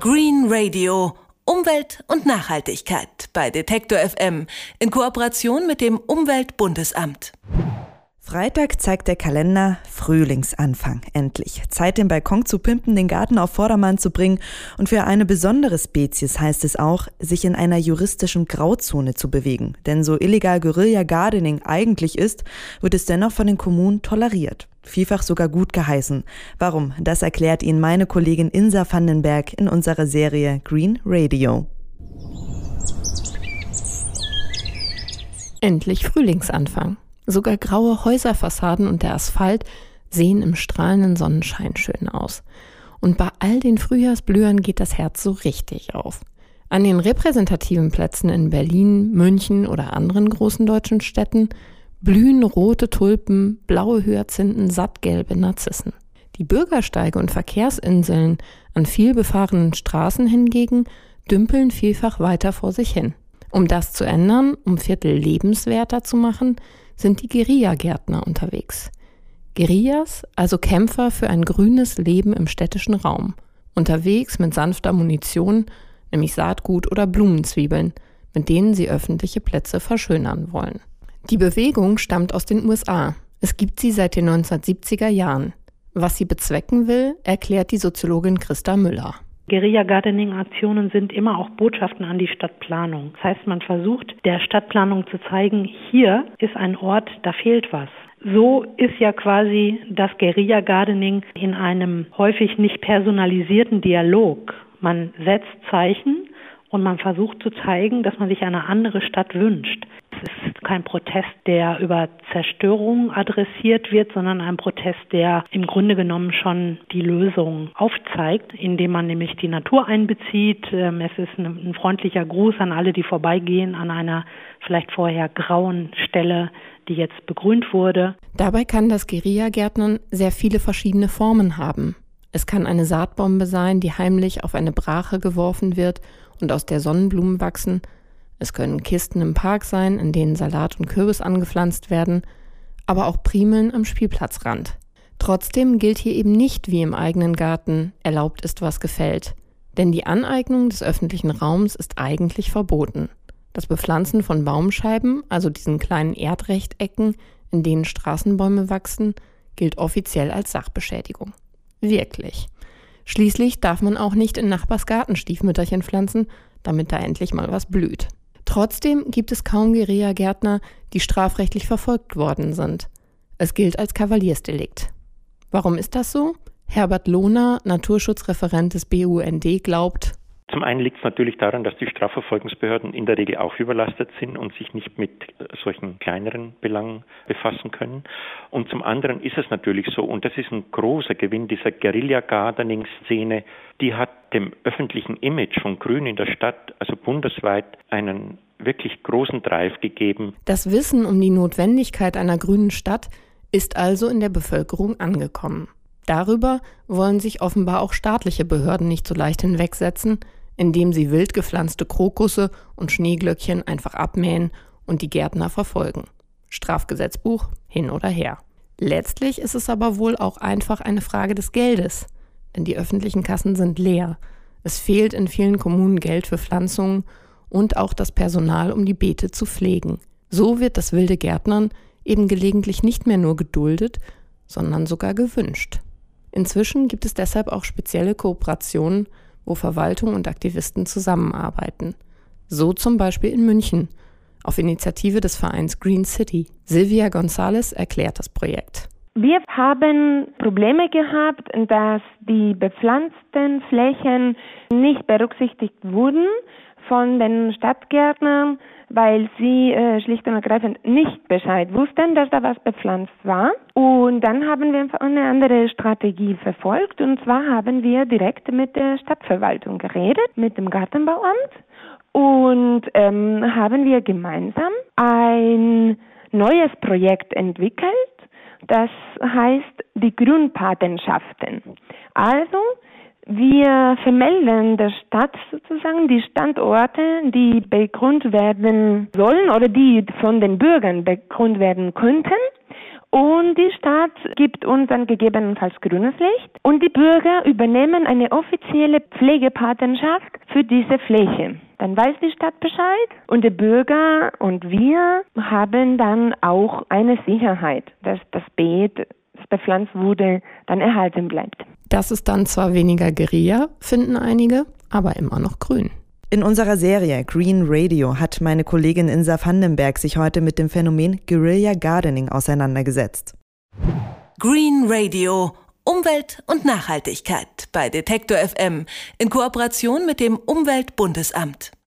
Green Radio. Umwelt und Nachhaltigkeit bei Detektor FM in Kooperation mit dem Umweltbundesamt. Freitag zeigt der Kalender Frühlingsanfang. Endlich. Zeit, den Balkon zu pimpen, den Garten auf Vordermann zu bringen. Und für eine besondere Spezies heißt es auch, sich in einer juristischen Grauzone zu bewegen. Denn so illegal Guerilla Gardening eigentlich ist, wird es dennoch von den Kommunen toleriert. Vielfach sogar gut geheißen. Warum? Das erklärt Ihnen meine Kollegin Insa Vandenberg in unserer Serie Green Radio. Endlich Frühlingsanfang. Sogar graue Häuserfassaden und der Asphalt sehen im strahlenden Sonnenschein schön aus. Und bei all den Frühjahrsblühern geht das Herz so richtig auf. An den repräsentativen Plätzen in Berlin, München oder anderen großen deutschen Städten blühen rote Tulpen, blaue Hyazinthen, sattgelbe Narzissen. Die Bürgersteige und Verkehrsinseln an vielbefahrenen Straßen hingegen dümpeln vielfach weiter vor sich hin. Um das zu ändern, um Viertel lebenswerter zu machen, sind die Guerilla-Gärtner unterwegs. Guerillas, also Kämpfer für ein grünes Leben im städtischen Raum. Unterwegs mit sanfter Munition, nämlich Saatgut oder Blumenzwiebeln, mit denen sie öffentliche Plätze verschönern wollen. Die Bewegung stammt aus den USA. Es gibt sie seit den 1970er Jahren. Was sie bezwecken will, erklärt die Soziologin Christa Müller. Guerilla-Gardening-Aktionen sind immer auch Botschaften an die Stadtplanung. Das heißt, man versucht der Stadtplanung zu zeigen, hier ist ein Ort, da fehlt was. So ist ja quasi das Guerilla-Gardening in einem häufig nicht personalisierten Dialog. Man setzt Zeichen und man versucht zu zeigen, dass man sich eine andere Stadt wünscht. Es kein Protest, der über Zerstörung adressiert wird, sondern ein Protest, der im Grunde genommen schon die Lösung aufzeigt, indem man nämlich die Natur einbezieht. Ähm, es ist ein freundlicher Gruß an alle, die vorbeigehen, an einer vielleicht vorher grauen Stelle, die jetzt begrünt wurde. Dabei kann das Guerilla-Gärtnern sehr viele verschiedene Formen haben. Es kann eine Saatbombe sein, die heimlich auf eine Brache geworfen wird und aus der Sonnenblumen wachsen. Es können Kisten im Park sein, in denen Salat und Kürbis angepflanzt werden, aber auch Primeln am Spielplatzrand. Trotzdem gilt hier eben nicht wie im eigenen Garten, erlaubt ist, was gefällt. Denn die Aneignung des öffentlichen Raums ist eigentlich verboten. Das Bepflanzen von Baumscheiben, also diesen kleinen Erdrechtecken, in denen Straßenbäume wachsen, gilt offiziell als Sachbeschädigung. Wirklich. Schließlich darf man auch nicht in Nachbars Garten Stiefmütterchen pflanzen, damit da endlich mal was blüht. Trotzdem gibt es kaum Guerilla-Gärtner, die strafrechtlich verfolgt worden sind. Es gilt als Kavaliersdelikt. Warum ist das so? Herbert Lohner, Naturschutzreferent des BUND, glaubt, zum einen liegt es natürlich daran, dass die Strafverfolgungsbehörden in der Regel auch überlastet sind und sich nicht mit solchen kleineren Belangen befassen können. Und zum anderen ist es natürlich so, und das ist ein großer Gewinn dieser Guerilla-Gardening-Szene, die hat dem öffentlichen Image von Grün in der Stadt, also bundesweit, einen wirklich großen Drive gegeben. Das Wissen um die Notwendigkeit einer grünen Stadt ist also in der Bevölkerung angekommen. Darüber wollen sich offenbar auch staatliche Behörden nicht so leicht hinwegsetzen, indem sie wild gepflanzte Krokusse und Schneeglöckchen einfach abmähen und die Gärtner verfolgen. Strafgesetzbuch hin oder her. Letztlich ist es aber wohl auch einfach eine Frage des Geldes, denn die öffentlichen Kassen sind leer. Es fehlt in vielen Kommunen Geld für Pflanzungen und auch das Personal, um die Beete zu pflegen. So wird das wilde Gärtnern eben gelegentlich nicht mehr nur geduldet, sondern sogar gewünscht. Inzwischen gibt es deshalb auch spezielle Kooperationen wo Verwaltung und Aktivisten zusammenarbeiten. So zum Beispiel in München auf Initiative des Vereins Green City. Silvia González erklärt das Projekt. Wir haben Probleme gehabt, dass die bepflanzten Flächen nicht berücksichtigt wurden von den Stadtgärtnern weil sie äh, schlicht und ergreifend nicht Bescheid wussten, dass da was bepflanzt war. Und dann haben wir eine andere Strategie verfolgt und zwar haben wir direkt mit der Stadtverwaltung geredet, mit dem Gartenbauamt und ähm, haben wir gemeinsam ein neues Projekt entwickelt. Das heißt die Grünpatenschaften. Also wir vermelden der Stadt sozusagen die Standorte, die begründet werden sollen oder die von den Bürgern begründet werden könnten. und die Stadt gibt uns dann gegebenenfalls grünes Licht und die Bürger übernehmen eine offizielle Pflegepatenschaft für diese Fläche. Dann weiß die Stadt Bescheid und der Bürger und wir haben dann auch eine Sicherheit, dass das Beet, das bepflanzt wurde, dann erhalten bleibt. Das ist dann zwar weniger Guerilla, finden einige, aber immer noch grün. In unserer Serie Green Radio hat meine Kollegin Insa Vandenberg sich heute mit dem Phänomen Guerilla Gardening auseinandergesetzt. Green Radio Umwelt und Nachhaltigkeit bei Detektor FM in Kooperation mit dem Umweltbundesamt.